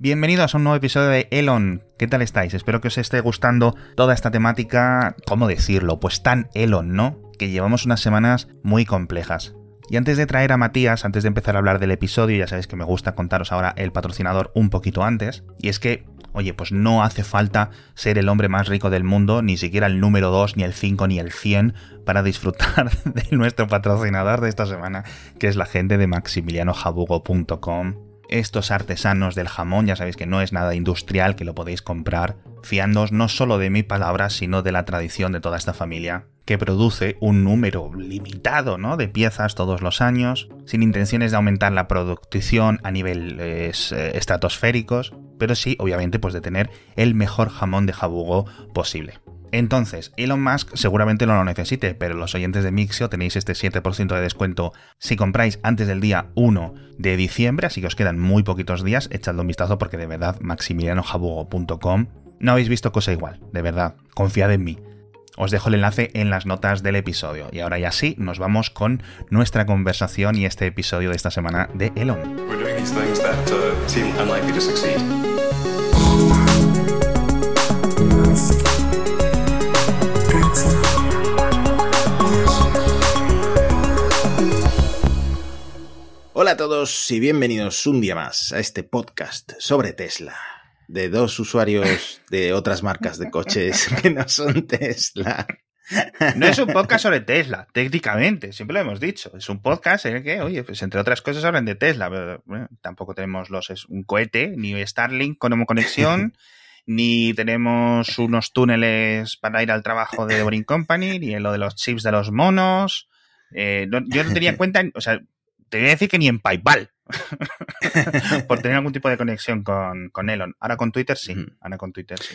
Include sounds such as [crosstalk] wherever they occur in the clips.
Bienvenidos a un nuevo episodio de Elon. ¿Qué tal estáis? Espero que os esté gustando toda esta temática, ¿cómo decirlo? Pues tan Elon, ¿no? Que llevamos unas semanas muy complejas. Y antes de traer a Matías, antes de empezar a hablar del episodio, ya sabéis que me gusta contaros ahora el patrocinador un poquito antes, y es que, oye, pues no hace falta ser el hombre más rico del mundo, ni siquiera el número 2, ni el 5, ni el 100, para disfrutar [laughs] de nuestro patrocinador de esta semana, que es la gente de maximilianojabugo.com estos artesanos del jamón, ya sabéis que no es nada industrial, que lo podéis comprar, fiándoos no solo de mi palabra, sino de la tradición de toda esta familia, que produce un número limitado de piezas todos los años, sin intenciones de aumentar la producción a niveles eh, estratosféricos, pero sí, obviamente, pues de tener el mejor jamón de jabugo posible. Entonces, Elon Musk seguramente no lo necesite, pero los oyentes de Mixio tenéis este 7% de descuento si compráis antes del día 1 de diciembre, así que os quedan muy poquitos días, echadle un vistazo porque de verdad maximilianojabugo.com no habéis visto cosa igual, de verdad, confiad en mí. Os dejo el enlace en las notas del episodio. Y ahora ya sí, nos vamos con nuestra conversación y este episodio de esta semana de Elon. Hola a todos y bienvenidos un día más a este podcast sobre Tesla, de dos usuarios de otras marcas de coches [laughs] que no son Tesla. No es un podcast sobre Tesla, técnicamente, siempre lo hemos dicho. Es un podcast en el que, oye, pues entre otras cosas hablan de Tesla, pero tampoco tenemos los, es un cohete, ni Starlink con conexión, [laughs] ni tenemos unos túneles para ir al trabajo de Boring Company, ni lo de los chips de los monos. Eh, yo no tenía en [laughs] cuenta, o sea, te voy a decir que ni en PayPal. [laughs] [laughs] por tener algún tipo de conexión con, Elon. Ahora con Twitter sí. Ahora con Twitter sí.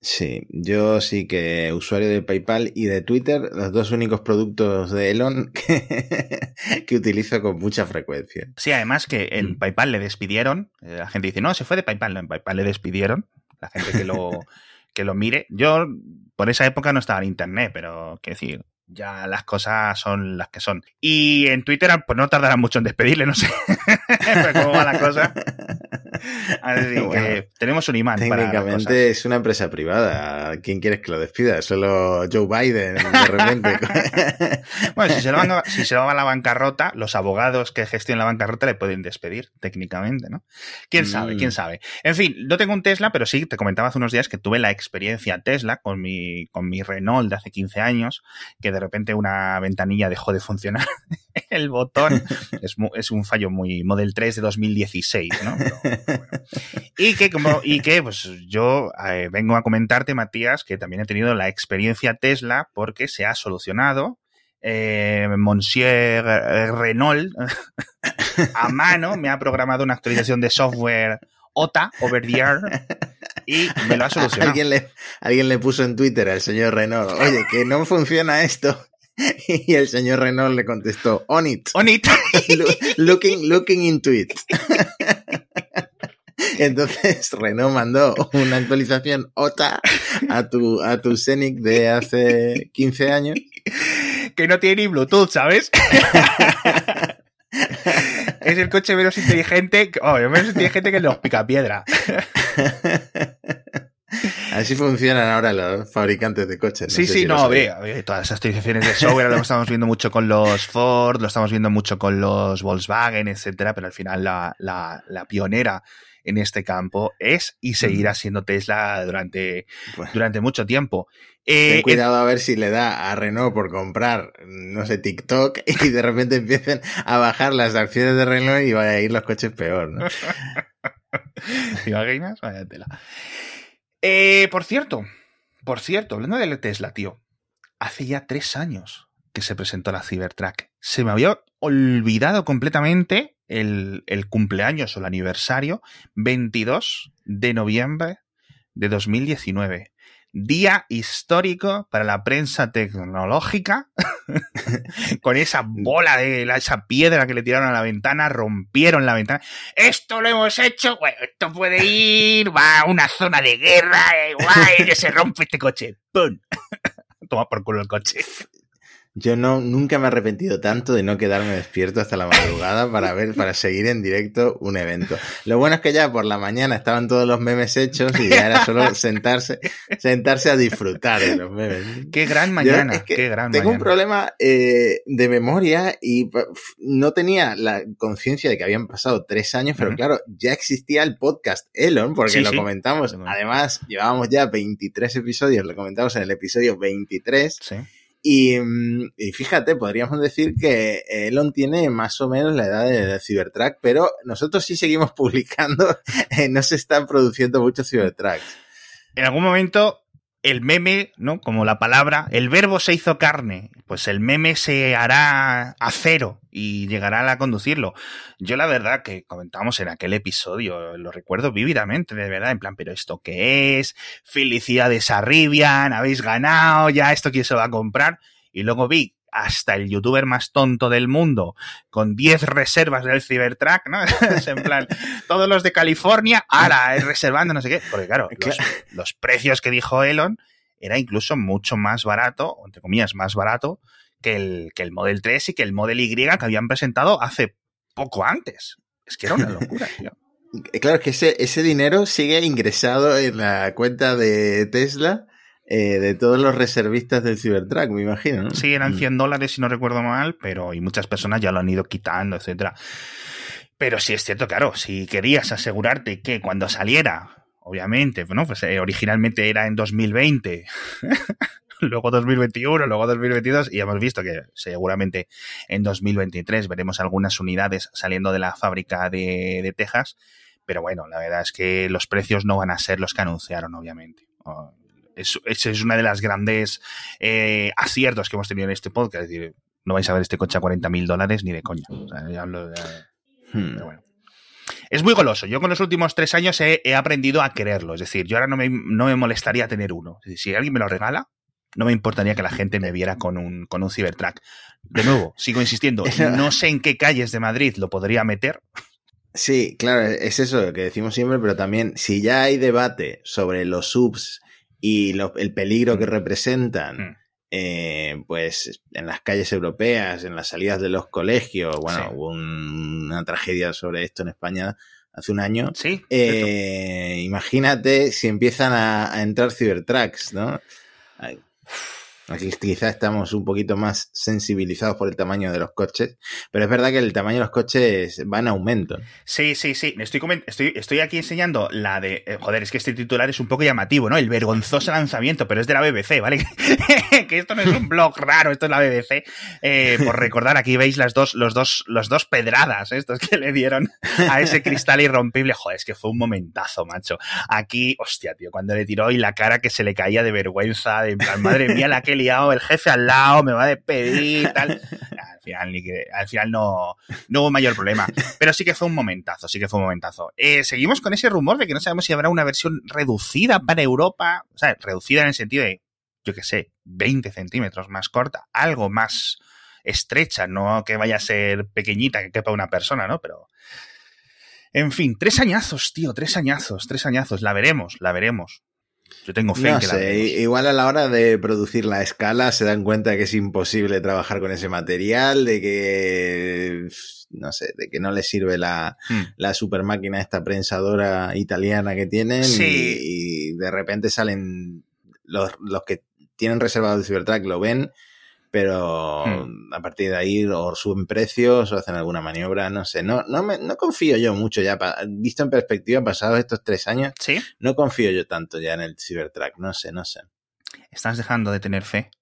Sí, yo sí que usuario de PayPal y de Twitter, los dos únicos productos de Elon [laughs] que, utilizo con mucha frecuencia. Sí, además que en mm. PayPal le despidieron. Eh, la gente dice, no, se fue de PayPal. No, en PayPal le despidieron. La gente que lo, que lo mire. Yo por esa época no estaba en Internet, pero, qué decir, ya las cosas son las que son. Y en Twitter, pues no tardarán mucho en despedirle, no sé [laughs] cómo va la cosa. [laughs] Así que tenemos un imán. Técnicamente es una empresa privada. ¿Quién quieres que lo despida? Solo Joe Biden, de repente. [laughs] bueno, si se, lo van, si se va a la bancarrota, los abogados que gestionan la bancarrota le pueden despedir, técnicamente, ¿no? ¿Quién sabe? ¿Quién mm. sabe? En fin, no tengo un Tesla, pero sí, te comentaba hace unos días que tuve la experiencia Tesla con mi, con mi Renault de hace 15 años, que de repente una ventanilla dejó de funcionar. [laughs] el botón es, un fallo muy Model 3 de 2016, ¿no? [laughs] Y que como y que pues yo eh, vengo a comentarte, Matías, que también he tenido la experiencia Tesla porque se ha solucionado. Eh, Monsieur Renault [laughs] a mano me ha programado una actualización de software OTA, over the air, y me lo ha solucionado. Alguien le, alguien le puso en Twitter al señor Renault, oye, que no funciona esto. [laughs] Y el señor Renault le contestó, on it. On it. [laughs] looking, looking into it. [laughs] Entonces Renault mandó una actualización OTA a tu, a tu Scenic de hace 15 años. Que no tiene ni Bluetooth, ¿sabes? es el coche menos inteligente, oh, menos inteligente que los picapiedra. Así funcionan ahora los fabricantes de coches. sí, sí, no, ve, todas esas actualizaciones de software lo estamos viendo mucho con los Ford, lo estamos viendo mucho con los Volkswagen, etcétera, pero al final la, la, pionera en este campo es y seguirá siendo Tesla durante, durante mucho tiempo. Eh, Ten cuidado a ver si le da a Renault por comprar, no sé, TikTok [laughs] y de repente empiecen a bajar las acciones de Renault y vaya a ir los coches peor, ¿no? [laughs] ¿Te imaginas? Vaya tela. Eh, por cierto, por cierto, hablando de Tesla, tío, hace ya tres años que se presentó la Cybertruck. Se me había olvidado completamente el, el cumpleaños o el aniversario 22 de noviembre de 2019 día histórico para la prensa tecnológica, [laughs] con esa bola de esa piedra que le tiraron a la ventana, rompieron la ventana. Esto lo hemos hecho, bueno, esto puede ir, va a una zona de guerra, eh, guay, que se rompe este coche. ¡Pum! [laughs] Toma por culo el coche. Yo no, nunca me he arrepentido tanto de no quedarme despierto hasta la madrugada para ver, para seguir en directo un evento. Lo bueno es que ya por la mañana estaban todos los memes hechos y ya era solo sentarse, sentarse a disfrutar de los memes. Qué gran mañana, qué gran Tengo un problema eh, de memoria y no tenía la conciencia de que habían pasado tres años, pero claro, ya existía el podcast Elon, porque lo comentamos. Además, llevábamos ya 23 episodios, lo comentamos en el episodio 23. Sí. Mm, y, fíjate, podríamos decir que Elon tiene más o menos la edad de, Cybertruck, pero nosotros sí seguimos [laughs] publicando, eh, no se están produciendo muchos Cybertrucks. En algún momento el meme, ¿no? Como la palabra, el verbo se hizo carne, pues el meme se hará a cero y llegará a conducirlo. Yo la verdad que comentábamos en aquel episodio, lo recuerdo vívidamente, de verdad, en plan, pero ¿esto qué es? Felicidades a Rivian, habéis ganado, ya esto quién se va a comprar. Y luego vi hasta el youtuber más tonto del mundo, con 10 reservas del Cybertruck, ¿no? [laughs] es en plan, todos los de California, ahora reservando, no sé qué. Porque claro, los, precios que dijo Elon era incluso mucho más barato, entre comillas, más barato que el, que el Model 3 y que el Model Y que habían presentado hace poco antes. Es que era una locura, tío. [laughs] Claro, que ese, ese dinero sigue ingresado en la cuenta de Tesla eh, de todos los reservistas del Cybertruck, me imagino. ¿no? Sí, eran 100 mm. dólares si no recuerdo mal, pero y muchas personas ya lo han ido quitando, etcétera. Pero sí es cierto, claro, si querías asegurarte que cuando saliera, obviamente, ¿no? pues eh, originalmente era en 2020, [laughs] luego 2021, luego 2022 y hemos visto que seguramente en 2023 veremos algunas unidades saliendo de la fábrica de, de Texas, pero bueno, la verdad es que los precios no van a ser los que anunciaron, obviamente. Ese es una de las grandes eh, aciertos que hemos tenido en este podcast. Es decir, no vais a ver este coche a 40 mil dólares ni de coña. Hmm. Es muy goloso. Yo con los últimos tres años he, aprendido a quererlo. Es decir, yo ahora no me, no me molestaría tener uno. si alguien me lo regala, no me importaría que la gente me viera con un, con un Cybertruck. De nuevo, [laughs] sigo insistiendo, no sé en qué calles de Madrid lo podría meter. Sí, claro, es eso lo que decimos siempre, pero también si ya hay debate sobre los subs y el peligro que mm. representan, mm. eh, pues en las calles europeas, en las salidas de los colegios, bueno, hubo una tragedia sobre esto en España hace un año. Sí. Eh, imagínate si empiezan a, a entrar cibertracks, ¿no? Aquí quizá estamos un poquito más sensibilizados por el tamaño de los coches, pero es verdad que el tamaño de los coches va en aumento. Sí, sí, sí. Estoy, estoy, estoy aquí enseñando la de. Eh, joder, es que este titular es un poco llamativo, ¿no? El vergonzoso lanzamiento, pero es de la BBC, ¿vale? [laughs] que esto no es un blog raro, esto es la BBC. Eh, por recordar, aquí veis las dos, los dos, los dos pedradas estos que le dieron a ese cristal irrompible. Joder, es que fue un momentazo, macho. Aquí, hostia, tío, cuando le tiró y la cara que se le caía de vergüenza, de madre mía, la que liado, el jefe al lado, me va a despedir, [laughs] tal. Al final, al final no, no hubo mayor problema. Pero sí que fue un momentazo, sí que fue un momentazo. Eh, seguimos con ese rumor de que no sabemos si habrá una versión reducida para Europa, o sea, reducida en el sentido de, yo qué sé, 20 centímetros más corta, algo más estrecha, no que vaya a ser pequeñita, que quepa una persona, ¿no? Pero... En fin, tres añazos, tío, tres añazos, tres añazos. La veremos, la veremos. Yo tengo fe en que sé, Igual a la hora de producir la escala se dan cuenta de que es imposible trabajar con ese material, de que no sé, de que no les sirve la, hmm. la super máquina esta prensadora italiana que tienen y, de repente salen los, los que tienen reservado el Cybertruck lo ven pero hmm. a partir de ahí o suben precios o hacen alguna maniobra, no sé, no, no, me, no confío yo mucho ya, visto en perspectiva, pasados estos tres años, ¿Sí? no confío yo tanto ya en el Cybertruck, no sé, no sé. ¿Estás dejando de tener fe?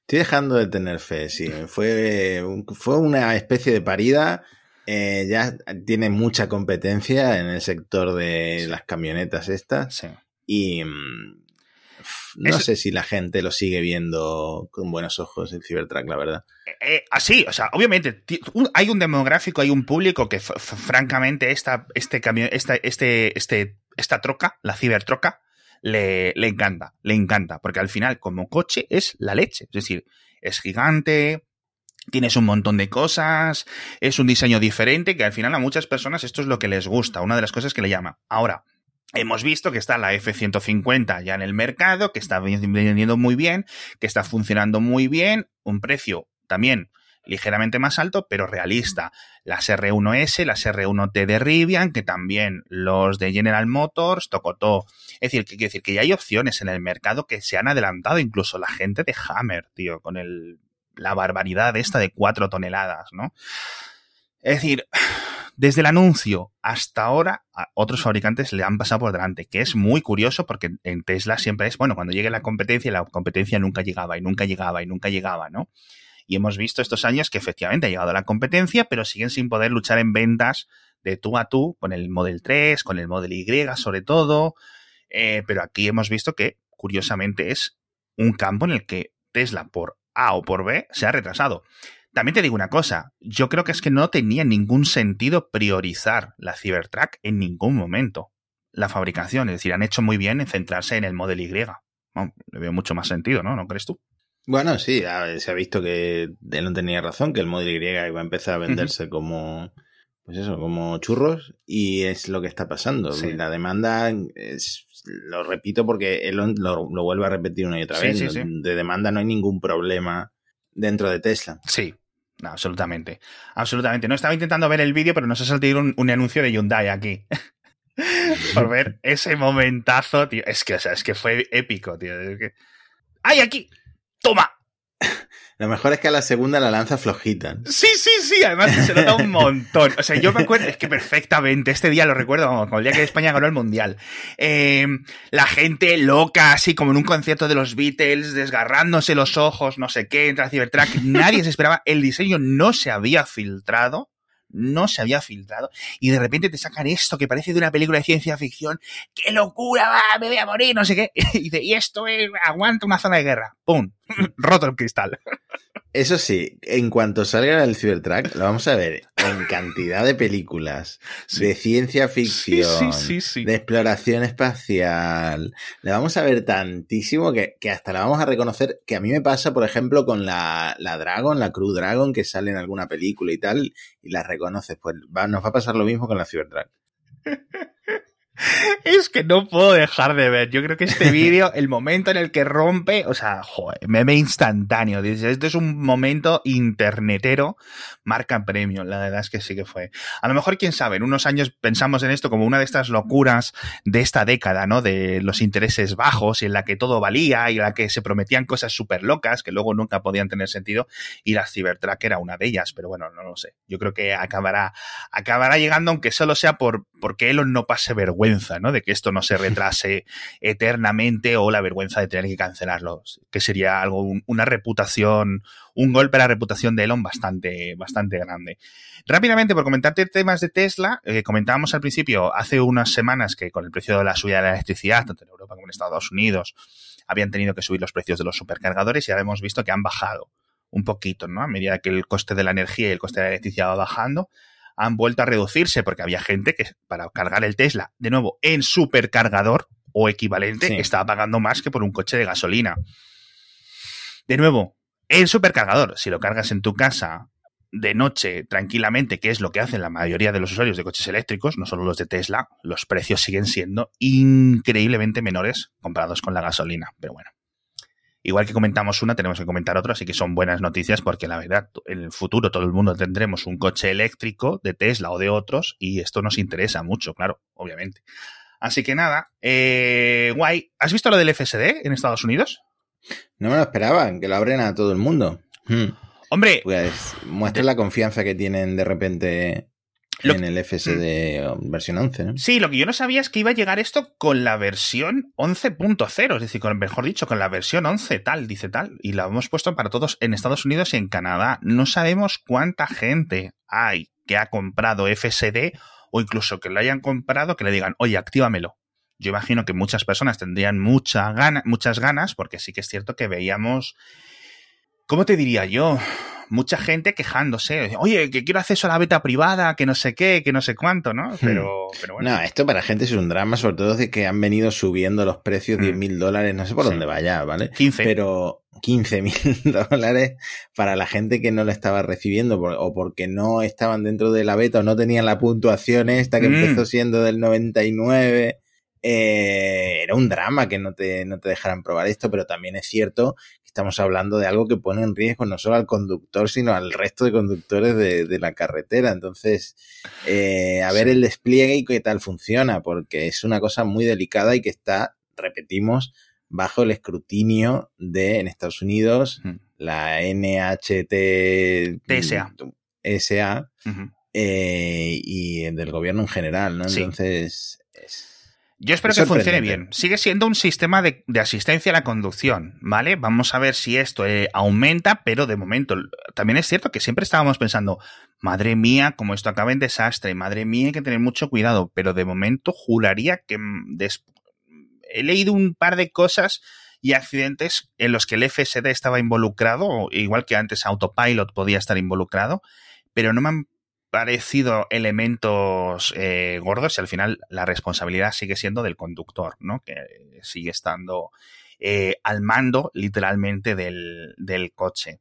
Estoy dejando de tener fe, sí. Fue, fue una especie de parida. Eh, ya tiene mucha competencia en el sector de las camionetas estas. Sí. Y, no sé si la gente lo sigue viendo con buenos ojos el Cybertruck, la verdad. Eh, así, o sea, obviamente hay un demográfico, hay un público que francamente esta, este camión, esta, este, este, esta troca, la Cybertroca, le, le encanta, le encanta, porque al final como coche es la leche, es decir, es gigante, Tienes un montón de cosas, es un diseño diferente que al final a muchas personas esto es lo que les gusta, una de las cosas que le llama. Ahora, Hemos visto que está la F-150 ya en el mercado, que está vendiendo muy bien, que está funcionando muy bien, un precio también ligeramente más alto, pero realista. Las R1S, las R1T de Rivian, que también los de General Motors, Tocotó. Es decir, que, ya hay opciones en el mercado que se han adelantado, incluso la gente de Hammer, tío, con el, la barbaridad esta de 4 toneladas, ¿no? Es decir, desde el anuncio hasta ahora, otros fabricantes le han pasado por delante, que es muy curioso porque en Tesla siempre es, bueno, cuando llegue la competencia, la competencia nunca llegaba y nunca llegaba y nunca llegaba, ¿no? Y hemos visto estos años que efectivamente ha llegado la competencia, pero siguen sin poder luchar en ventas de tú a tú con el Model 3, con el Model Y sobre todo. Eh, pero aquí hemos visto que, curiosamente, es un campo en el que Tesla por A o por B se ha retrasado. También te digo una cosa, yo creo que es que no tenía ningún sentido priorizar la Cybertruck en ningún momento. La fabricación, es decir, han hecho muy bien en centrarse en el Model Y. le veo mucho más sentido, ¿no? ¿No crees tú? Bueno, sí, se ha visto que él no tenía razón, que el Model Y iba a empezar a venderse como, pues eso, como churros, y es lo que está pasando. La demanda, es, lo repito porque él lo, vuelve a repetir una y otra vez, de demanda no hay ningún problema dentro de Tesla. Sí, absolutamente. Absolutamente. No estaba intentando ver el vídeo, pero nos ha salido un, un anuncio de Hyundai aquí. [laughs] Por ver ese momentazo, tío. Es que, o sea, es que fue épico, tío. ¡Ay, aquí! ¡Toma! Lo mejor es que a la segunda la lanza flojita. Sí, sí, sí, además se nota un montón. O sea, yo me acuerdo, es que perfectamente, este día lo recuerdo, como el día que España ganó el Mundial. Eh, la gente loca, así como en un concierto de los Beatles, desgarrándose los ojos, no sé qué, entra Cybertruck, nadie se esperaba, el diseño no se había filtrado no se había filtrado y de repente te sacan esto que parece de una película de ciencia ficción, ¡qué locura! Va, me voy a morir, no sé qué. [laughs] Y esto es, aguanta una zona de guerra. ¡Pum! [laughs] Roto el cristal. Eso sí, en cuanto salga el Cybertruck, lo vamos a ver en [laughs] cantidad de películas de ciencia ficción, de exploración espacial. La vamos a ver tantísimo que, hasta la vamos a reconocer. Que a mí me pasa, por ejemplo, con la, la Dragon, la Crew Dragon, que sale en alguna película y tal, y la reconoces. Pues nos va a pasar lo mismo con la Cybertruck. [laughs] [laughs] Es que no puedo dejar de ver. Yo creo que este [laughs] vídeo, el momento en el que rompe, o sea, joder, meme instantáneo. Dice, este es un momento internetero, marca premio. La verdad es que sí que fue. A lo mejor, quién sabe, en unos años pensamos en esto como una de estas locuras de esta década, ¿no? De los intereses bajos y en la que todo valía y en la que se prometían cosas súper locas que luego nunca podían tener sentido y la Cybertruck era una de ellas. Pero bueno, no lo sé. Yo creo que acabará, acabará llegando, aunque solo sea por, porque Elon no pase vergüenza ¿no? De que esto no se [laughs] retrase eternamente o la vergüenza de tener que cancelarlo, que sería algo, una reputación, un golpe a la reputación de Elon bastante, bastante grande. Rápidamente, por comentarte temas de Tesla, eh, comentábamos al principio, hace unas semanas que con el precio de la subida de la electricidad, tanto en Europa como en Estados Unidos, habían tenido que subir los precios de los supercargadores y ahora hemos visto que han bajado un poquito, ¿no? A medida que el coste de la energía y el coste de la electricidad va bajando, han vuelto a reducirse porque había gente que para cargar el Tesla, de nuevo, en supercargador o equivalente, estaba pagando más que por un coche de gasolina. De nuevo, en supercargador, si lo cargas en tu casa de noche tranquilamente, que es lo que hacen la mayoría de los usuarios de coches eléctricos, no solo los de Tesla, los precios siguen siendo increíblemente menores comparados con la gasolina. Pero bueno, Igual que comentamos una, tenemos que comentar otra, así que son buenas noticias porque la verdad, en el futuro todo el mundo tendremos un coche eléctrico de Tesla o de otros y esto nos interesa mucho, claro, obviamente. Así que nada, eh, guay. ¿Has visto lo del FSD en Estados Unidos? No me lo esperaban, que lo abren a todo el mundo. Hmm. Hombre, pues muestra la confianza que tienen de repente en el FSD mm. versión 11, ¿no? Sí, lo que yo no sabía es que iba a llegar esto con la versión 11.0, es decir, con, mejor dicho, con la versión 11 tal, dice tal, y la hemos puesto para todos en Estados Unidos y en Canadá. No sabemos cuánta gente hay que ha comprado FSD o incluso que lo hayan comprado que le digan, oye, actívamelo. Yo imagino que muchas personas tendrían mucha gana, muchas ganas, porque sí que es cierto que veíamos, ¿cómo te diría yo? Mucha gente quejándose. Oye, que quiero acceso a la beta privada, que no sé qué, que no sé cuánto, ¿no? Hmm. Pero, pero bueno. No, esto para gente es un drama, sobre todo de que han venido subiendo los precios 10 hmm. mil dólares, no sé por dónde vaya, ¿vale? 15. Pero 15 mil [laughs] dólares para la gente que no lo estaba recibiendo o porque no estaban dentro de la beta o no tenían la puntuación esta que hmm. empezó siendo del 99 eh, era un drama que no te, no te dejaran probar esto, pero también es cierto estamos hablando de algo que pone en riesgo no solo al conductor, sino al resto de conductores de, la carretera. Entonces, eh, a ver el despliegue y qué tal funciona, porque es una cosa muy delicada y que está, repetimos, bajo el escrutinio de, en Estados Unidos, la NHT... TSA. SA. Eh, y del gobierno en general, ¿no? Entonces, yo espero que funcione bien. Sigue siendo un sistema de, asistencia a la conducción, ¿vale? Vamos a ver si esto eh, aumenta, pero de momento también es cierto que siempre estábamos pensando, madre mía, como esto acaba en desastre, madre mía, hay que tener mucho cuidado, pero de momento juraría que mm, he leído un par de cosas y accidentes en los que el FSD estaba involucrado, igual que antes Autopilot podía estar involucrado, pero no me han parecido elementos eh, gordos y al final la responsabilidad sigue siendo del conductor, ¿no? Que sigue estando eh, al mando literalmente del, del, coche.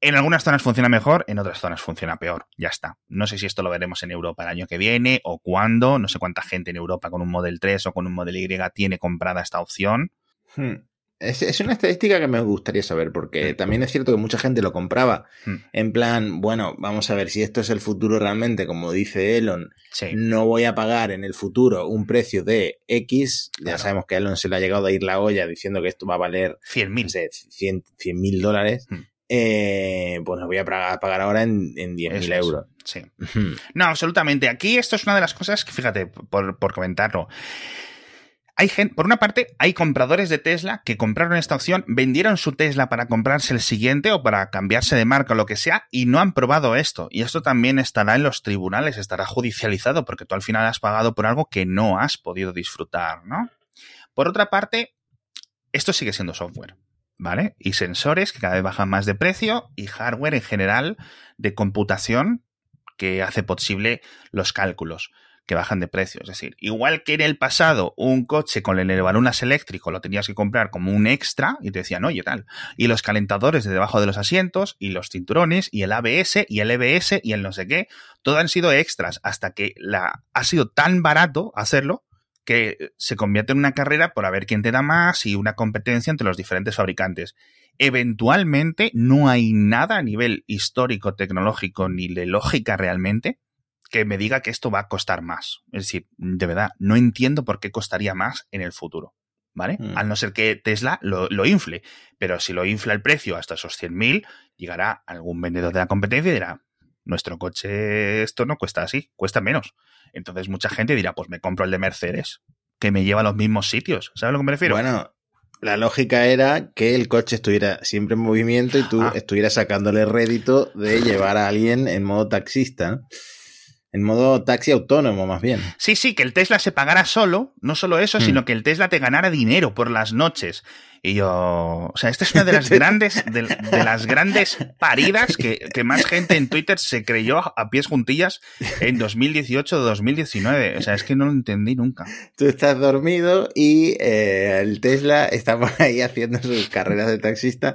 En algunas zonas funciona mejor, en otras zonas funciona peor. Ya está. No sé si esto lo veremos en Europa el año que viene o cuándo. No sé cuánta gente en Europa con un Model 3 o con un Model Y tiene comprada esta opción. Hmm. Es, una estadística que me gustaría saber, porque también es cierto que mucha gente lo compraba hmm. en plan, bueno, vamos a ver si esto es el futuro realmente, como dice Elon, no voy a pagar en el futuro un precio de X, ya sabemos que a Elon se le ha llegado a ir la olla diciendo que esto va a valer 100 mil 100 mil dólares, hmm. eh, pues lo voy a pagar ahora en, en 10 mil euros. Sí. no, absolutamente. Aquí esto es una de las cosas que, fíjate, por, por comentarlo. Hay gente, por una parte, hay compradores de Tesla que compraron esta opción, vendieron su Tesla para comprarse el siguiente o para cambiarse de marca o lo que sea y no han probado esto. Y esto también estará en los tribunales, estará judicializado porque tú al final has pagado por algo que no has podido disfrutar, ¿no? Por otra parte, esto sigue siendo software, ¿vale? Y sensores que cada vez bajan más de precio y hardware en general de computación que hace posible los cálculos que bajan de precio. Es decir, igual que en el pasado un coche con el elevalunas eléctrico lo tenías que comprar como un extra y te decían, oye, tal. Y los calentadores de debajo de los asientos y los cinturones y el ABS y el EBS y el no sé qué, todo han sido extras hasta que la, ha sido tan barato hacerlo que se convierte en una carrera por a ver quién te da más y una competencia entre los diferentes fabricantes. Eventualmente no hay nada a nivel histórico, tecnológico ni de lógica realmente que me diga que esto va a costar más. Es decir, de verdad, no entiendo por qué costaría más en el futuro. ¿Vale? Mm. Al no ser que Tesla lo, infle. Pero si lo infla el precio hasta esos 100.000, llegará algún vendedor de la competencia y dirá, nuestro coche esto no cuesta así, cuesta menos. Entonces mucha gente dirá, pues me compro el de Mercedes, que me lleva a los mismos sitios. ¿Sabes a lo que me refiero? Bueno, la lógica era que el coche estuviera siempre en movimiento y tú ah. estuvieras sacándole rédito de [laughs] llevar a alguien en modo taxista en modo taxi autónomo, más bien. Sí, sí, que el Tesla se pagara solo, no solo eso, sino hmm. que el Tesla te ganara dinero por las noches. Y yo, o sea, esta es una de las [laughs] grandes, de, las grandes paridas que, más gente en Twitter se creyó a pies juntillas en 2018 o 2019. O sea, es que no lo entendí nunca. Tú estás dormido y eh, el Tesla está por ahí haciendo sus carreras de taxista.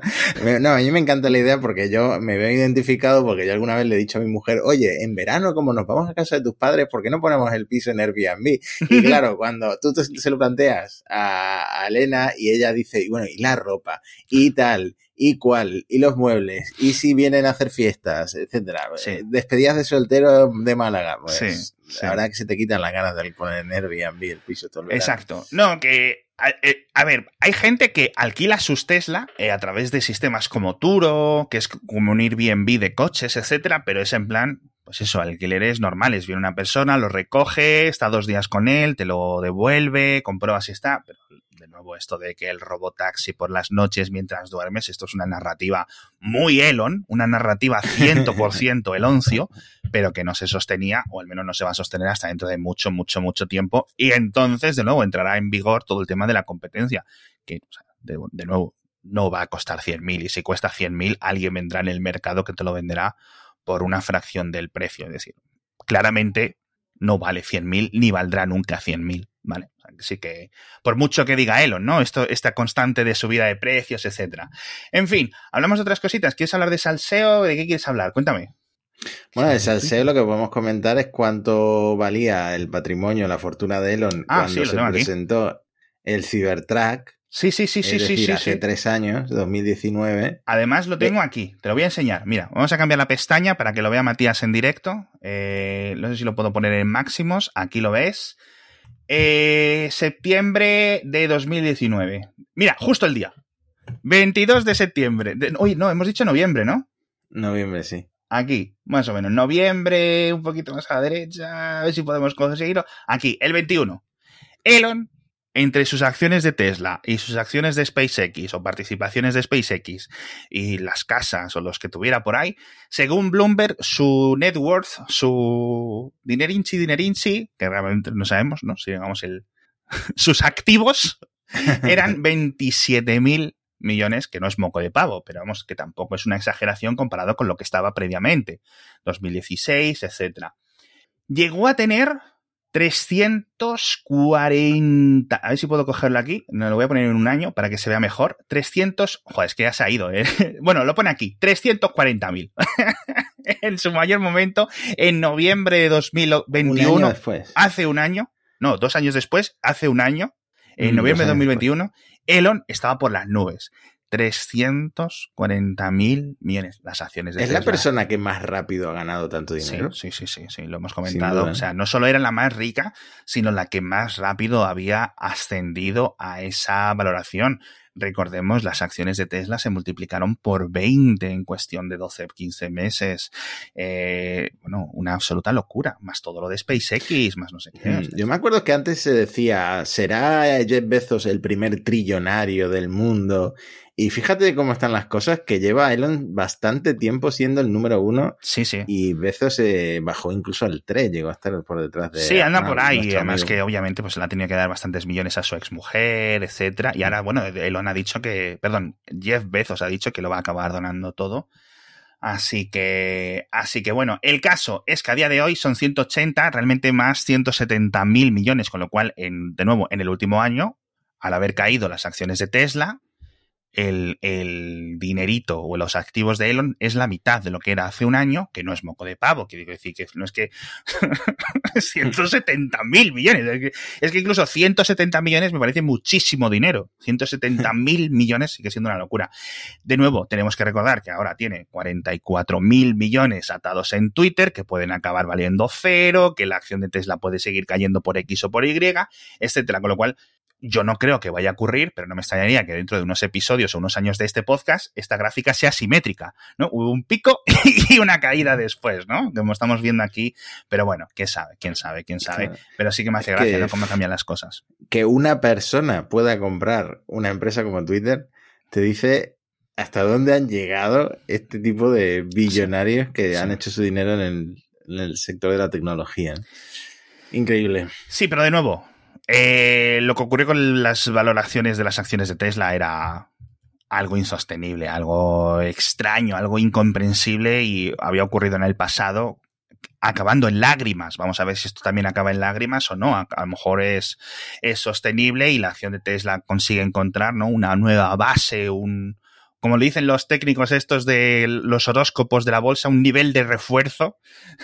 No, a mí me encanta la idea porque yo me veo identificado porque yo alguna vez le he dicho a mi mujer, oye, en verano como nos vamos a casa de tus padres, ¿por qué no ponemos el piso en Airbnb? Y claro, cuando tú se lo planteas a, a Elena y ella dice, bueno, y la ropa, y tal, y cuál, y los muebles, y si vienen a hacer fiestas, etcétera. Despedidas de soltero de Málaga, pues la verdad que se te quitan las ganas de poner en Airbnb el piso todo Exacto. No, que eh, a, ver, hay gente que alquila sus Tesla eh, a través de sistemas como Turo, que es como un Airbnb de coches, etcétera, pero es en plan, pues eso, alquileres normales. Viene una persona, lo recoge, está dos días con él, te lo devuelve, comprueba si está. Pero de nuevo, esto de que el robotaxi por las noches mientras duermes, esto es una narrativa muy Elon, una narrativa 100% [laughs] eloncio, pero que no se sostenía, o al menos no se va a sostener hasta dentro de mucho, mucho, mucho tiempo. Y entonces, de nuevo, entrará en vigor todo el tema de la competencia, que, de, de nuevo, no va a costar 100.000 y si cuesta 100.000 alguien vendrá en el mercado que te lo venderá por una fracción del precio. Es decir, claramente no vale 100.000 ni valdrá nunca 100.000. ¿Vale? Así que, por mucho que diga Elon, ¿no? Esto, esta constante de subida de precios, etcétera. En fin, hablamos de otras cositas. ¿Quieres hablar de salseo? ¿De qué quieres hablar? Cuéntame. Bueno, de salseo lo que podemos comentar es cuánto valía el patrimonio, la fortuna de Elon Ah, cuando sí, se aquí. presentó el Cybertruck. Sí, sí, sí, sí, es sí, decir, sí, hace sí. tres años, 2019. Además lo tengo aquí, te lo voy a enseñar. Mira, vamos a cambiar la pestaña para que lo vea Matías en directo. Eh, no sé si lo puedo poner en máximos. Aquí lo ves. Eh, septiembre de 2019. Mira, justo el día. 22 de septiembre. De, uy, no, hemos dicho noviembre, ¿no? Noviembre, sí. Aquí, más o menos. Noviembre, un poquito más a la derecha. A ver si podemos conseguirlo. Aquí, el 21. Elon, entre sus acciones de Tesla y sus acciones de SpaceX o participaciones de SpaceX y las casas o los que tuviera por ahí, según Bloomberg, su net worth, su dinerinchi, dinerinchi, que realmente no sabemos, ¿no? Si digamos el, [laughs] sus activos [laughs] eran 27 mil millones, que no es moco de pavo, pero vamos, que tampoco es una exageración comparado con lo que estaba previamente, 2016, etcétera. Llegó a tener 340, a ver si puedo cogerlo aquí, no lo voy a poner en un año para que se vea mejor, 300, joder, es que ya se ha ido, ¿eh? [laughs] bueno, lo pone aquí, 340.000. [laughs] en su mayor momento, en noviembre de 2021, Un año después. hace un año, no, dos años después, hace un año, en Mm, noviembre de dos años 2021, Elon estaba por las nubes. 340 mil millones las acciones de Es la persona que más rápido ha ganado tanto dinero. sí, sí, sí, sí, lo hemos comentado. O sea, no solo era la más rica, sino la que más rápido había ascendido a esa valoración. Recordemos, las acciones de Tesla se multiplicaron por 20 en cuestión de 12, 15 meses. Eh, bueno, una absoluta locura. Más todo lo de SpaceX, más no sé qué. Mm, Yo me acuerdo que antes se decía, ¿será Jeff Bezos el primer trillonario del mundo? Y fíjate cómo están las cosas, que lleva Elon bastante tiempo siendo el número uno Sí, sí. y Bezos eh, bajó incluso al 3, llegó a estar por detrás de... Sí, anda ah, por ahí. Además amigo. que obviamente pues le ha tenido que dar bastantes millones a su exmujer, etcétera. Y ahora, bueno, Elon ha dicho que, perdón, Jeff Bezos ha dicho que lo va a acabar donando todo. Así que, así que bueno, el caso es que a día de hoy son 180, realmente más 170 mil millones, con lo cual, en, de nuevo, en el último año, al haber caído las acciones de Tesla, el, el, dinerito o los activos de Elon es la mitad de lo que era hace un año, que no es moco de pavo, que digo decir que no es que [laughs] 170 mil millones, es que, es que, incluso 170 millones me parece muchísimo dinero, 170 mil [laughs] millones sigue siendo una locura. De nuevo, tenemos que recordar que ahora tiene 44 mil millones atados en Twitter, que pueden acabar valiendo cero, que la acción de Tesla puede seguir cayendo por X o por Y, etcétera, con lo cual yo no creo que vaya a ocurrir, pero no me extrañaría que dentro de unos episodios o unos años de este podcast esta gráfica sea simétrica, ¿no? Hubo un pico [laughs] y una caída después, ¿no? Como estamos viendo aquí, pero bueno, quién sabe, quién sabe, quién sabe. Claro. Pero sí que me hace gracia, que, ¿no? Cómo cambian las cosas. Que una persona pueda comprar una empresa como Twitter te dice hasta dónde han llegado este tipo de billonarios sí. que sí. han hecho su dinero en el, en el sector de la tecnología. Increíble. Sí, pero de nuevo, eh, lo que ocurrió con las valoraciones de las acciones de Tesla era algo insostenible, algo extraño, algo incomprensible y había ocurrido en el pasado acabando en lágrimas. Vamos a ver si esto también acaba en lágrimas o no. A, lo mejor es, es sostenible y la acción de Tesla consigue encontrar ¿no? una nueva base, un, como le dicen los técnicos estos de los horóscopos de la bolsa, un nivel de refuerzo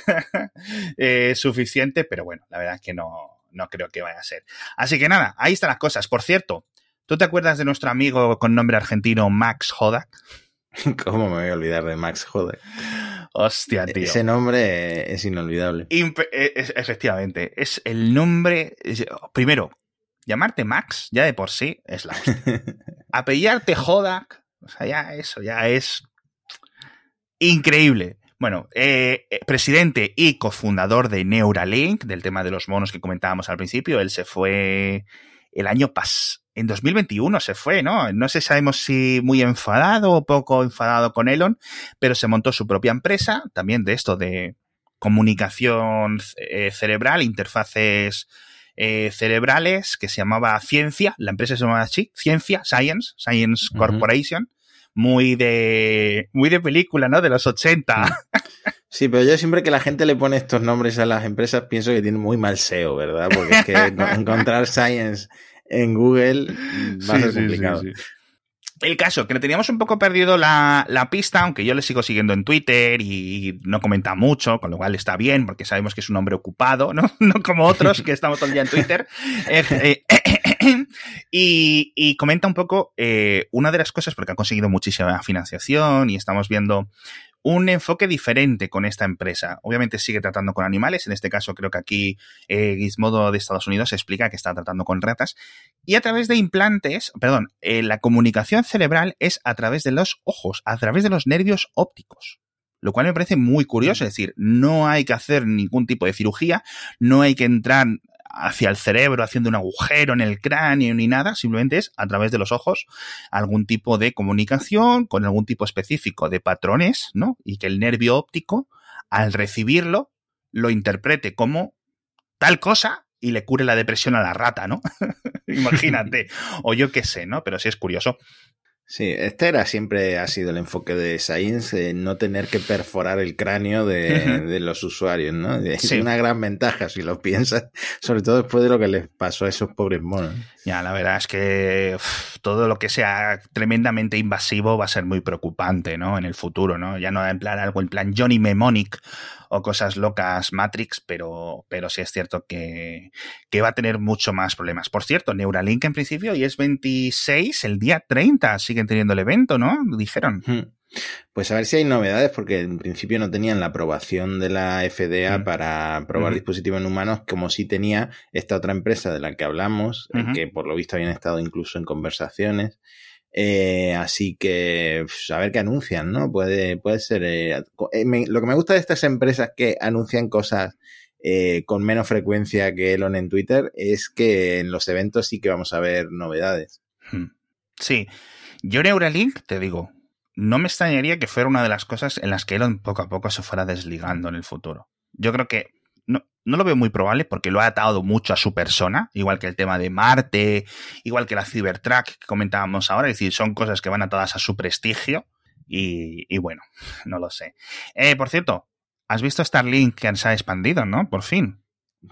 [laughs] eh, suficiente, pero bueno, la verdad es que no, no creo que vaya a ser. Así que nada, ahí están las cosas. Por cierto, ¿tú te acuerdas de nuestro amigo con nombre argentino Max Hodak? [laughs] ¿Cómo me voy a olvidar de Max Hodak? Hostia, tío. Ese nombre es inolvidable. Imp es, efectivamente, es el nombre. Primero, llamarte Max, ya de por sí, es la hostia. [laughs] Apellarte Hodak, o sea, ya eso, ya es increíble. Bueno, eh, presidente y cofundador de Neuralink, del tema de los monos que comentábamos al principio, él se fue el año pasado, en 2021 se fue, ¿no? No sé, sabemos si muy enfadado o poco enfadado con Elon, pero se montó su propia empresa, también de esto de comunicación eh, cerebral, interfaces eh, cerebrales, que se llamaba Ciencia, la empresa se llamaba así, Ciencia, Science, Science uh -huh. Muy de, muy de película, ¿no? De los 80. Sí, pero yo siempre que la gente le pone estos nombres a las empresas pienso que tienen muy mal SEO, ¿verdad? Porque es que [laughs] encontrar Science en Google va a ser complicado. Sí, sí, sí, El caso, que le teníamos un poco perdido la, pista, aunque yo le sigo siguiendo en Twitter y no comenta mucho, con lo cual está bien, porque sabemos que es un hombre ocupado, ¿no? [laughs] No como otros que estamos todo el día en Twitter. [laughs] Eh, eh, [clears throat] y, comenta un poco eh, una de las cosas, porque ha conseguido muchísima financiación y estamos viendo un enfoque diferente con esta empresa. Obviamente sigue tratando con animales, en este caso creo que aquí eh, Gizmodo de Estados Unidos explica que está tratando con ratas, y a través de implantes, perdón, eh, la comunicación cerebral es a través de los ojos, a través de los nervios ópticos. Lo cual me parece muy curioso, es decir, no hay que hacer ningún tipo de cirugía, no hay que entrar hacia el cerebro haciendo un agujero en el cráneo ni nada, simplemente es a través de los ojos algún tipo de comunicación con algún tipo específico de patrones, ¿no? Y que el nervio óptico, al recibirlo, lo interprete como tal cosa y le cure la depresión a la rata, ¿no? [laughs] Imagínate. [laughs] o yo qué sé, ¿no? Pero sí es curioso. Sí, este era siempre ha sido el enfoque de Science, no tener que perforar el cráneo de, los usuarios, ¿no? Es una gran ventaja si lo piensas, sobre todo después de lo que les pasó a esos pobres monos. Ya, la verdad es que todo lo que sea tremendamente invasivo va a ser muy preocupante, ¿no? En el futuro, ¿no? Ya no en plan algo en plan Johnny Mnemonic o cosas locas Matrix, pero, pero sí es cierto que, que va a tener mucho más problemas. Por cierto, Neuralink en principio y es 26, el día 30 siguen teniendo el evento, ¿no? Dijeron. Pues a ver si hay novedades, porque en principio no tenían la aprobación de la FDA para probar dispositivos en humanos, como sí tenía esta otra empresa de la que hablamos, que por lo visto habían estado incluso en conversaciones. Eh, así que a ver qué anuncian, ¿no? Puede, puede ser. Eh, eh, lo que me gusta de estas empresas que anuncian cosas con menos frecuencia que Elon en Twitter es que en los eventos sí que vamos a ver novedades. Hmm. Sí. Yo Neuralink, te digo, no me extrañaría que fuera una de las cosas en las que Elon poco a poco se fuera desligando en el futuro. Yo creo que no, lo veo muy probable porque lo ha atado mucho a su persona, igual que el tema de Marte, igual que la Cybertruck que comentábamos ahora, es decir, son cosas que van atadas a su prestigio y, bueno, [laughs] no lo sé. Eh, por cierto, ¿has visto Starlink que se ha expandido, no? Por fin.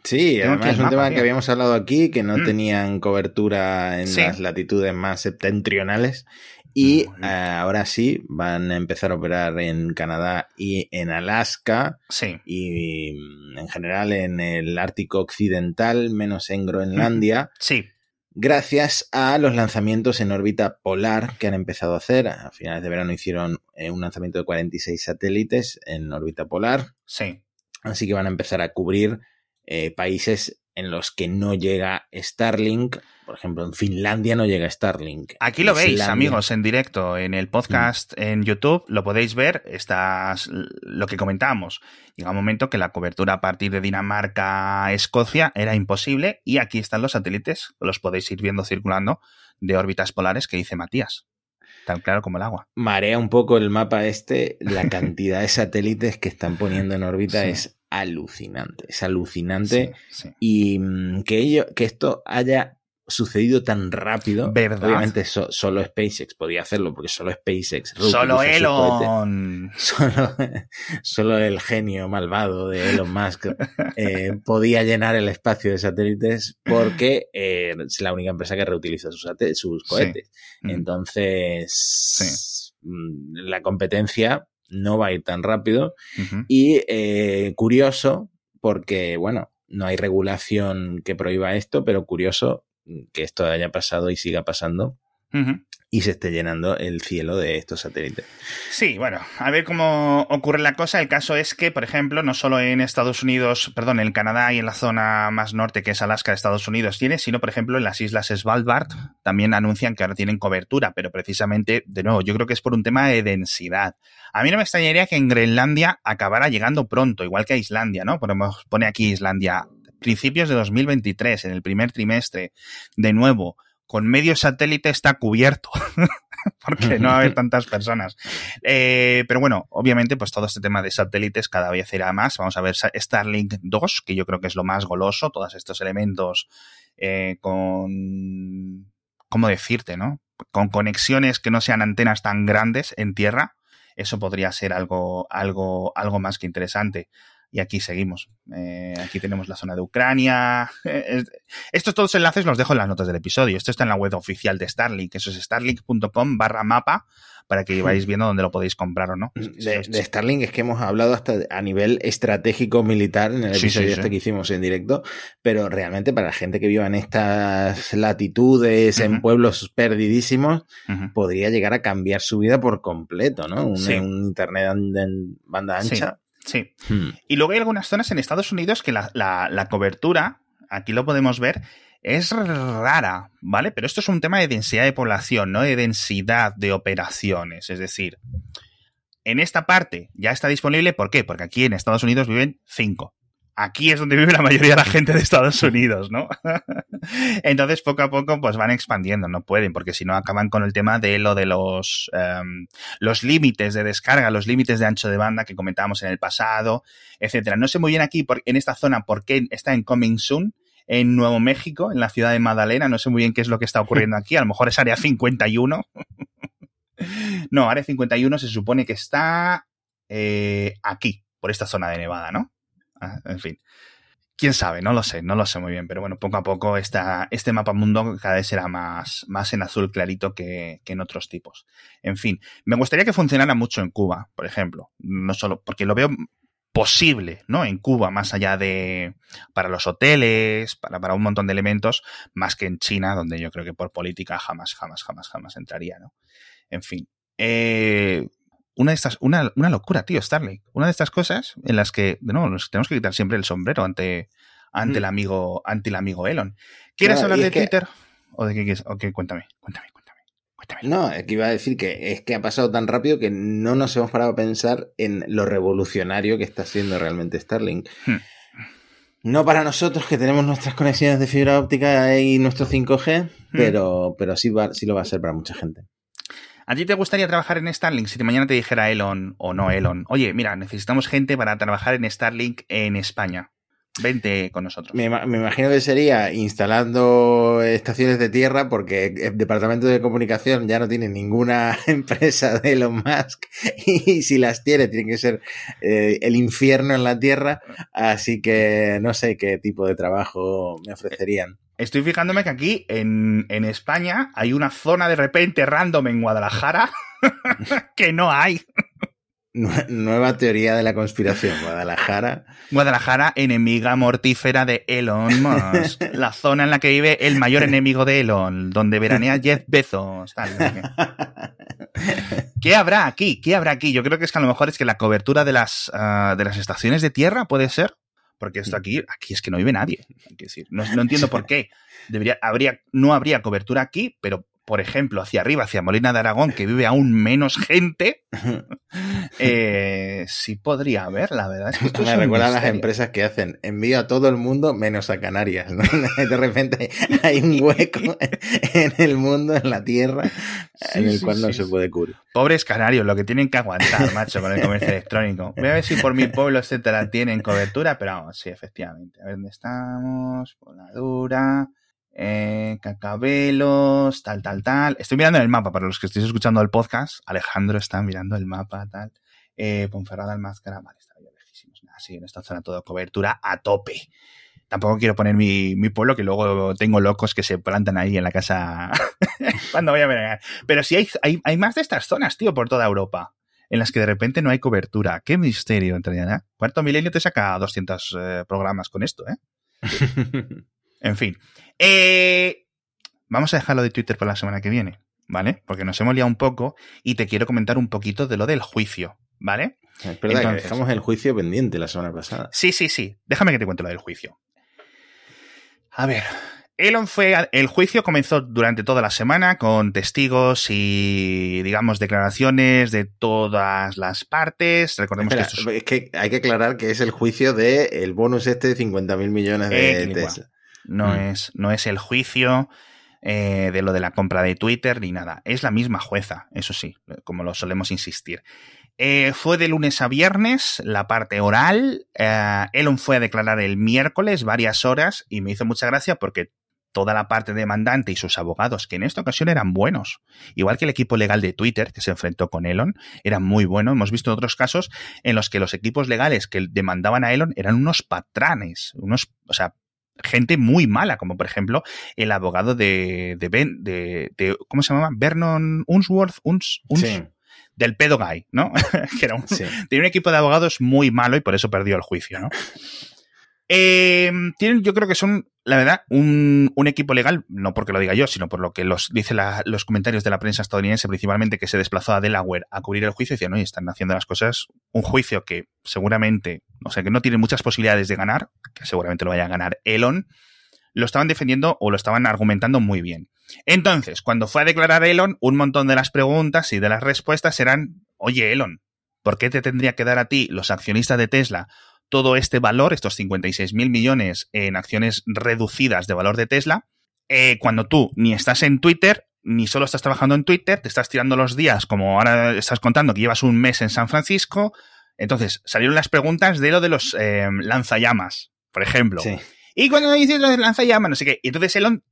Sí, además es un tema que habíamos hablado aquí, que no mm. tenían cobertura en las latitudes más septentrionales y eh, ahora sí, van a empezar a operar en Canadá y en Alaska. Sí. Y mm, en general en el Ártico Occidental, menos en Groenlandia. Sí. Gracias a los lanzamientos en órbita polar que han empezado a hacer. A finales de verano hicieron eh, un lanzamiento de 46 satélites en órbita polar. Sí. Así que van a empezar a cubrir eh, países en los que no llega Starlink. Por ejemplo, en Finlandia no llega Starlink. Aquí lo veis, amigos, en directo, en el podcast mm. en YouTube, lo podéis ver, estas, lo que comentamos. Llega un momento que la cobertura a partir de Dinamarca Escocia era imposible y aquí están los satélites, los podéis ir viendo circulando de órbitas polares que dice Matías. Tan claro como el agua. Marea un poco el mapa este, la cantidad de satélites que están poniendo en órbita [laughs] es alucinante. Es alucinante. Y mm, que, ello, que esto haya sucedido tan rápido. ¿Verdad? Obviamente solo SpaceX podía hacerlo, porque solo SpaceX. Solo Elon. [laughs] Solo, solo, el genio malvado de Elon Musk eh, podía llenar el espacio de satélites porque eh, es la única empresa que reutiliza sus, sus cohetes. Mm. Entonces, mm, la competencia no va a ir tan rápido. Y eh, curioso, porque, bueno, no hay regulación que prohíba esto, pero curioso que esto haya pasado y siga pasando y se esté llenando el cielo de estos satélites. Sí, bueno, a ver cómo ocurre la cosa. El caso es que, por ejemplo, no solo en Estados Unidos, perdón, en Canadá y en la zona más norte que es Alaska de Estados Unidos tiene, sino, por ejemplo, en las islas Svalbard también anuncian que ahora tienen cobertura, pero precisamente, de nuevo, yo creo que es por un tema de densidad. A mí no me extrañaría que en Groenlandia acabara llegando pronto, igual que a Islandia, ¿no? Ponemos, pone aquí Islandia, principios de 2023, en el primer trimestre. De nuevo, con medio satélite está cubierto. [laughs] porque no va a haber tantas personas. Eh, pero bueno, obviamente, pues todo este tema de satélites cada vez irá más. Vamos a ver Starlink 2, que yo creo que es lo más goloso, todos estos elementos eh, con. ¿Cómo decirte, no? Con conexiones que no sean antenas tan grandes en tierra. Eso podría ser algo, algo, algo más que interesante. Y aquí seguimos. Eh, aquí tenemos la zona de Ucrania. [laughs] estos todos enlaces los dejo en las notas del episodio. Esto está en la web oficial de Starlink. Eso es starlink.com barra mapa para que vayáis viendo dónde lo podéis comprar o no. De, Starlink es que hemos hablado hasta a nivel estratégico militar en el episodio este que hicimos en directo, pero realmente para la gente que viva en estas latitudes, en pueblos perdidísimos, podría llegar a cambiar su vida por completo, ¿no? Un, internet en banda ancha. Sí. Hmm. Y luego hay algunas zonas en Estados Unidos que la, la cobertura, aquí lo podemos ver, es rara, ¿vale? Pero esto es un tema de densidad de población, no de densidad de operaciones. Es decir, en esta parte ya está disponible, ¿por qué? Porque aquí en Estados Unidos viven cinco. Aquí es donde vive la mayoría de la gente de Estados Unidos, ¿no? [laughs] Entonces, poco a poco, pues van expandiendo, no pueden, porque si no acaban con el tema de lo de los, em, los límites de descarga, los límites de ancho de banda que comentábamos en el pasado, etcétera. No sé muy bien aquí, en esta zona, por qué está en Coming Soon, en Nuevo México, en la ciudad de Madalena. No sé muy bien qué es lo que está ocurriendo aquí. A lo mejor es área 51. [laughs] no, área 51 se supone que está eh, aquí, por esta zona de Nevada, ¿no? Ah, en fin. Quién sabe, no lo sé, no lo sé muy bien, pero bueno, poco a poco esta, este mapa mundo cada vez será más, más en azul clarito que, que, en otros tipos. En fin, me gustaría que funcionara mucho en Cuba, por ejemplo, no solo porque lo veo posible, ¿no? En Cuba, más allá de para los hoteles, para, para un montón de elementos, más que en China, donde yo creo que por política jamás, jamás, jamás, jamás entraría, ¿no? En fin. Eh, una de estas, una, una locura, tío, Starlink. Una de estas cosas en las que, no, nos tenemos que quitar siempre el sombrero ante, ante el mm. amigo, ante el amigo Elon. ¿Quieres hablar de Twitter? ¿O de qué quieres? Ok, cuéntame, cuéntame. No, es que iba a decir que es que ha pasado tan rápido que no nos hemos parado a pensar en lo revolucionario que está siendo realmente Starlink. Hmm. No para nosotros que tenemos nuestras conexiones de fibra óptica y nuestro 5G, hmm. pero, pero sí, va, sí lo va a ser para mucha gente. ¿A ti te gustaría trabajar en Starlink si mañana te dijera Elon o no Elon? Oye, mira, necesitamos gente para trabajar en Starlink en España. Vente con nosotros. Me, imagino que sería instalando estaciones de tierra porque el departamento de comunicación ya no tiene ninguna [laughs] empresa de Elon Musk [laughs] y si las tiene tiene que ser eh, el infierno en la tierra, así que no sé qué tipo de trabajo me ofrecerían. Estoy fijándome que aquí en, en España hay una zona de repente random en Guadalajara [laughs] que no hay. Nueva teoría de la conspiración. Guadalajara. Guadalajara, enemiga mortífera de Elon Musk. [laughs] la zona en la que vive el mayor enemigo de Elon, donde veranea Jeff Bezos. ¿Qué habrá aquí? ¿Qué habrá aquí? Yo creo que es que a lo mejor es que la cobertura de las, ah, de las estaciones de tierra puede ser. Porque esto aquí, aquí es que no vive nadie. decir, no, no [laughs] entiendo por qué. Debería, habría, no habría cobertura aquí, pero por ejemplo, hacia arriba, hacia Molina de Aragón, que vive aún menos gente, [laughs] eh, sí podría haber, la verdad. Me recuerdan las empresas que hacen envío a todo el mundo menos a Canarias. [laughs] De repente hay un hueco [laughs] en el mundo, en la tierra, en el cual no se puede cubrir. Pobres canarios, lo que tienen que aguantar, macho, con el comercio electrónico. Voy a ver si por mi pueblo, etcétera, tienen cobertura, pero vamos, sí, efectivamente. A ver dónde estamos, Poladura eh, cacabelos, tal, tal, tal. Estoy mirando el mapa, para los que estéis escuchando el podcast, Alejandro está mirando el mapa, tal. Eh, Ponferrada, Máscara, vale, está bien lejísimos. Así, en esta zona todo cobertura a tope. Tampoco quiero poner mi, pueblo, que luego tengo locos que se plantan ahí en la casa [laughs] cuando voy a ver. Pero sí hay, hay, hay, más de estas zonas, tío, por toda Europa, en las que de repente no hay cobertura. Qué misterio, en. Cuarto milenio te saca 200 eh, programas con esto, ¿eh? [laughs] En fin. Eh, vamos a dejarlo de Twitter para la semana que viene, ¿vale? Porque nos hemos liado un poco y te quiero comentar un poquito de lo del juicio, ¿vale? Es verdad dejamos el juicio pendiente la semana pasada. Sí, sí, sí. Déjame que te cuente lo del juicio. A ver, Elon fue. El juicio comenzó durante toda la semana con testigos y, digamos, declaraciones de todas las partes. Recordemos que esto es... que hay que aclarar que es el juicio del el bonus este de 50 mil millones de Tesla no, mm. es, no es el juicio eh, de lo de la compra de Twitter ni nada. Es la misma jueza, eso sí, como lo solemos insistir. Eh, fue de lunes a viernes la parte oral. Eh, Elon fue a declarar el miércoles varias horas y me hizo mucha gracia porque toda la parte demandante y sus abogados, que en esta ocasión eran buenos. Igual que el equipo legal de Twitter, que se enfrentó con Elon, era muy bueno. Hemos visto otros casos en los que los equipos legales que demandaban a Elon eran unos patranes, unos, o sea, gente muy mala, como por ejemplo el abogado de, de Ben, de, ¿cómo se llama? Vernon Unsworth, Uns, del pedo guy, ¿no? [laughs] que era un, tenía un equipo de abogados muy malo y por eso perdió el juicio, ¿no? Eh, tienen, yo creo que son, la verdad, un, equipo legal, no porque lo diga yo, sino por lo que los dice los comentarios de la prensa estadounidense, principalmente que se desplazó a Delaware a cubrir el juicio, y decían, oye, están haciendo las cosas, un juicio que seguramente, o sea, que no tiene muchas posibilidades de ganar, que seguramente lo vaya a ganar Elon, lo estaban defendiendo o lo estaban argumentando muy bien. Entonces, cuando fue a declarar Elon, un montón de las preguntas y de las respuestas eran, oye, Elon, ¿por qué te tendría que dar a ti, los accionistas de Tesla, todo este valor, estos 56 mil millones en acciones reducidas de valor de Tesla, eh, cuando tú ni estás en Twitter, ni solo estás trabajando en Twitter, te estás tirando los días, como ahora estás contando que llevas un mes en San Francisco. Entonces, salieron las preguntas de lo de los eh, lanzallamas, por ejemplo. Y cuando dices lanzallamas, no sé qué. Y entonces Elon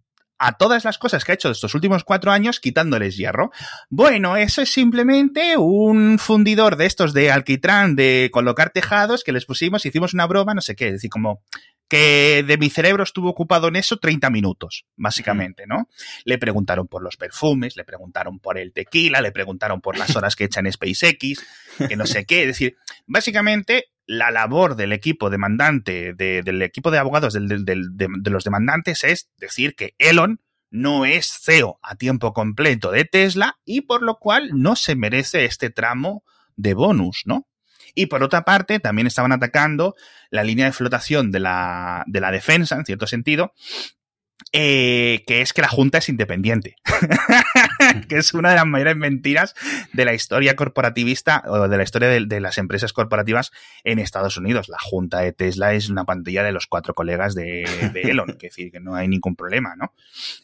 a todas las cosas que ha hecho estos últimos cuatro años quitándoles hierro. Bueno, eso es simplemente un fundidor de estos de alquitrán, de colocar tejados que les pusimos, hicimos una broma, no sé qué, es decir, como que de mi cerebro estuvo ocupado en eso 30 minutos, básicamente, ¿no? Le preguntaron por los perfumes, le preguntaron por el tequila, le preguntaron por las horas que echan SpaceX, que no sé qué, es decir, básicamente la labor del equipo demandante, del equipo de abogados de, los demandantes es decir que Elon no es CEO a tiempo completo de Tesla y por lo cual no se merece este tramo de bonus, ¿no? Y por otra parte, también estaban atacando la línea de flotación de la, de la defensa, en cierto sentido, eh, que es que la Junta es independiente, [laughs] que es una de las mayores mentiras de la historia corporativista o de la historia de, las empresas corporativas en Estados Unidos. La Junta de Tesla es una pantalla de los cuatro colegas de, [laughs] Elon, que decir que no hay ningún problema, ¿no?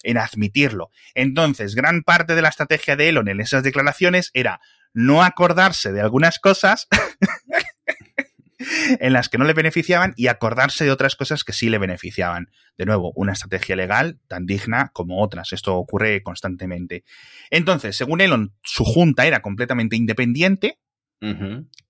En admitirlo. Entonces, gran parte de la estrategia de Elon en esas declaraciones era no acordarse de algunas cosas [laughs] [laughs] en las que no le beneficiaban y acordarse de otras cosas que sí le beneficiaban. De nuevo, una estrategia legal tan digna como otras. Esto ocurre constantemente. Entonces, según Elon, su junta era completamente independiente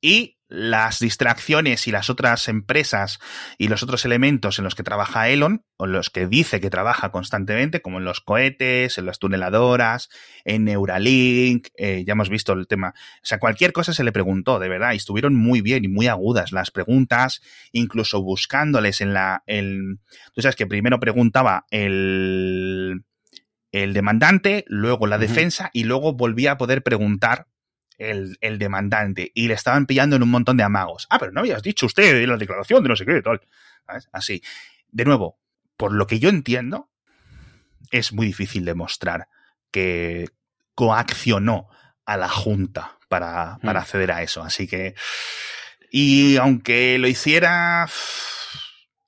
y las distracciones y las otras empresas y los otros elementos en los que trabaja Elon, o los que dice que trabaja constantemente, como en los cohetes, en las tuneladoras, en Neuralink, eh, ya hemos visto el tema. O sea, cualquier cosa se le preguntó, de verdad, y estuvieron muy bien y muy agudas las preguntas, incluso buscándoles en la. El, tú sabes que primero preguntaba el, el demandante, luego la defensa, y luego volvía a poder preguntar el, demandante y le estaban pillando en un montón de amagos. Ah, pero no habías dicho usted en la declaración de no sé qué, tal. Así. De nuevo, por lo que yo entiendo, es muy difícil demostrar que coaccionó a la Junta para, para hmm. acceder a eso. Así que. Y aunque lo hiciera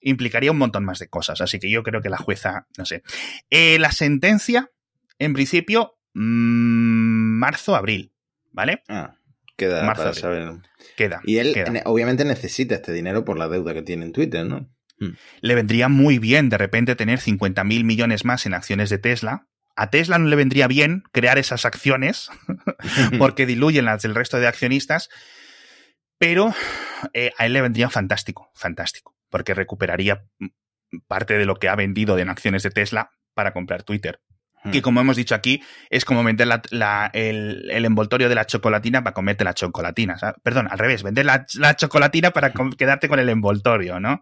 implicaría un montón más de cosas. Así que yo creo que la jueza, no sé. Eh, la sentencia, en principio, mm, marzo-abril. ¿Vale? Ah, queda para saber. Queda. Y él obviamente necesita este dinero por la deuda que tiene en Twitter, ¿no? Hmm. Le vendría muy bien de repente tener 50 mil millones más en acciones de Tesla. A Tesla no le vendría bien crear esas acciones [laughs] [laughs] porque diluyen las del resto de accionistas, pero eh, a él le vendría fantástico, fantástico, porque recuperaría parte de lo que ha vendido en acciones de Tesla para comprar Twitter que hmm. como hemos dicho aquí, es como vender el, envoltorio de la chocolatina para comerte la chocolatina. Perdón, al revés, vender la, chocolatina para quedarte con el envoltorio, ¿no?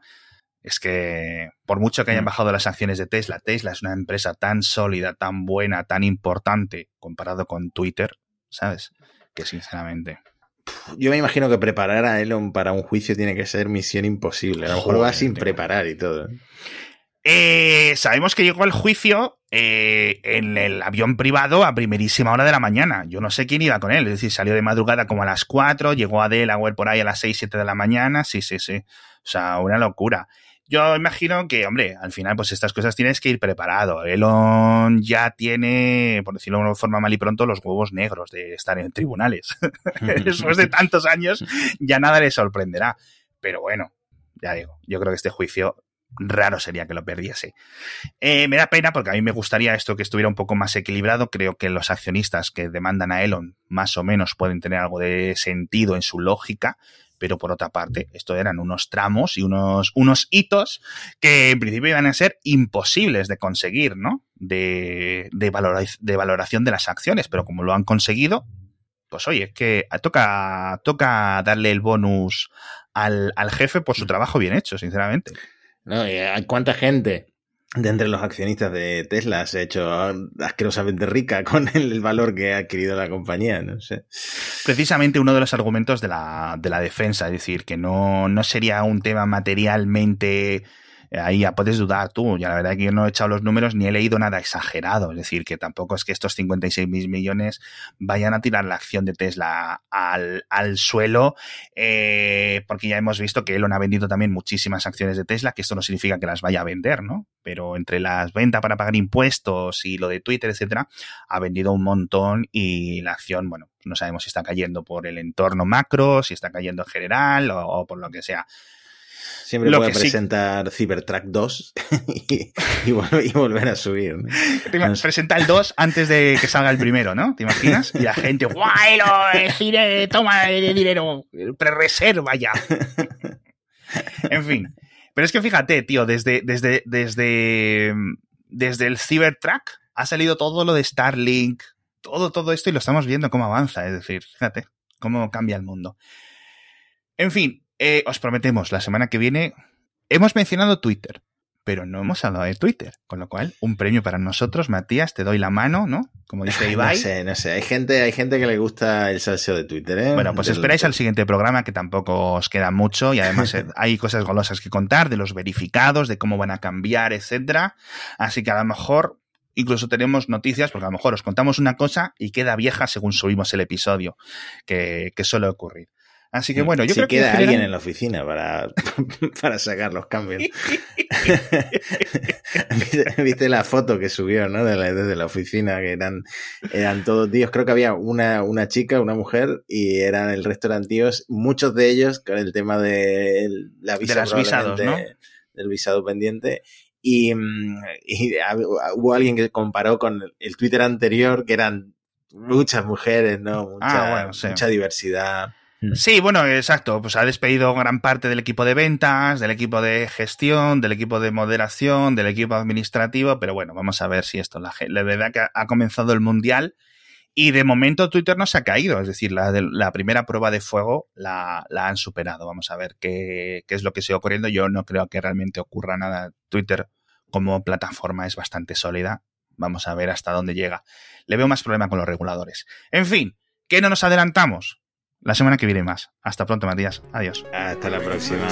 Es que por mucho que hayan hmm. bajado las acciones de Tesla, Tesla es una empresa tan sólida, tan buena, tan importante comparado con Twitter, ¿sabes? Que sinceramente. Yo me imagino que preparar a Elon para un juicio tiene que ser misión imposible. A lo mejor va sin preparar y todo. Eh, sabemos que llegó al juicio eh, en el avión privado a primerísima hora de la mañana. Yo no sé quién iba con él, es decir, salió de madrugada como a las 4, llegó a Delaware por ahí a las 6, 7 de la mañana, sí, sí, sí. O sea, una locura. Yo imagino que, hombre, al final, pues estas cosas tienes que ir preparado. Elon ya tiene, por decirlo de una forma mal y pronto, los huevos negros de estar en tribunales. [laughs] [laughs] Después de tantos años, ya nada le sorprenderá. Pero bueno, ya digo, yo creo que este juicio raro sería que lo perdiese. Eh, me da pena porque a mí me gustaría esto que estuviera un poco más equilibrado. Creo que los accionistas que demandan a Elon más o menos pueden tener algo de sentido en su lógica. Pero por otra parte, esto eran unos tramos y unos, unos hitos que en principio iban a ser imposibles de conseguir, ¿no? De, de, de valoración de las acciones. Pero como lo han conseguido, pues oye, es que toca, toca darle el bonus al, al jefe por su trabajo bien hecho, sinceramente. No, ¿Cuánta gente de entre los accionistas de Tesla se ha hecho asquerosamente rica [laughs] con el, valor que ha adquirido la compañía? No sé. Precisamente uno de los argumentos de la, de la defensa, es decir, que no, no sería un tema materialmente ahí ya puedes dudar tú. Ya la verdad es que yo no he echado los números ni he leído nada exagerado. Es decir, que tampoco es que estos 56 mil millones vayan a tirar la acción de Tesla al, al suelo, eh, porque ya hemos visto que Elon ha vendido también muchísimas acciones de Tesla, que esto no significa que las vaya a vender, ¿no? Pero entre las ventas para pagar impuestos y lo de Twitter, etcétera, ha vendido un montón y la acción, bueno, no sabemos si está cayendo por el entorno macro, si está cayendo en general o por lo que sea. Siempre lo puede presentar Cybertruck 2 [laughs] y, volver a subir. Presenta el 2 antes de que salga el primero, ¿no? ¿Te imaginas? Y la gente, ¡guay! Lo, toma el dinero, pre-reserva ya. [laughs] en fin. Pero es que fíjate, tío, desde, desde, desde, desde el Cybertruck ha salido todo lo de Starlink, todo, todo esto y lo estamos viendo cómo avanza. Es decir, fíjate cómo cambia el mundo. En fin, eh, os prometemos, la semana que viene hemos mencionado Twitter, pero no hemos hablado de Twitter, con lo cual un premio para nosotros, Matías, te doy la mano, ¿no? Como dice Ibai. No sé, no sé, hay gente, hay gente que le gusta el salseo de Twitter, ¿eh? Bueno, pues esperáis al siguiente programa que tampoco os queda mucho y además eh, [laughs] hay cosas golosas que contar de los verificados, de cómo van a cambiar, etcétera. Así que a lo mejor incluso tenemos noticias, porque a lo mejor os contamos una cosa y queda vieja según subimos el episodio, que, que suele ocurrir. Así que bueno, yo si creo queda alguien en la oficina para, [laughs] para sacar los cambios. [laughs] ¿Viste, la foto que subió, ¿no? desde la oficina, que eran, eran todos tíos. Creo que había una, una chica, una mujer, y eran el resto eran tíos, muchos de ellos con el tema de la visa de visados, ¿no? del visado pendiente. Y, y, hubo alguien que comparó con el Twitter anterior, que eran muchas mujeres, ¿no? Ah, mucha, mucha diversidad. Mm. Sí, bueno, exacto. Pues ha despedido gran parte del equipo de ventas, del equipo de gestión, del equipo de moderación, del equipo administrativo, pero bueno, vamos a ver si esto, la, la verdad que ha comenzado el mundial y de momento Twitter no se ha caído, es decir, la, la primera prueba de fuego la, la, han superado. Vamos a ver qué, qué es lo que sigue ocurriendo. Yo no creo que realmente ocurra nada. Twitter como plataforma es bastante sólida. Vamos a ver hasta dónde llega. Le veo más problema con los reguladores. En fin, ¿qué no nos adelantamos? La semana que viene más. Hasta pronto, Matías. Adiós. Hasta la próxima.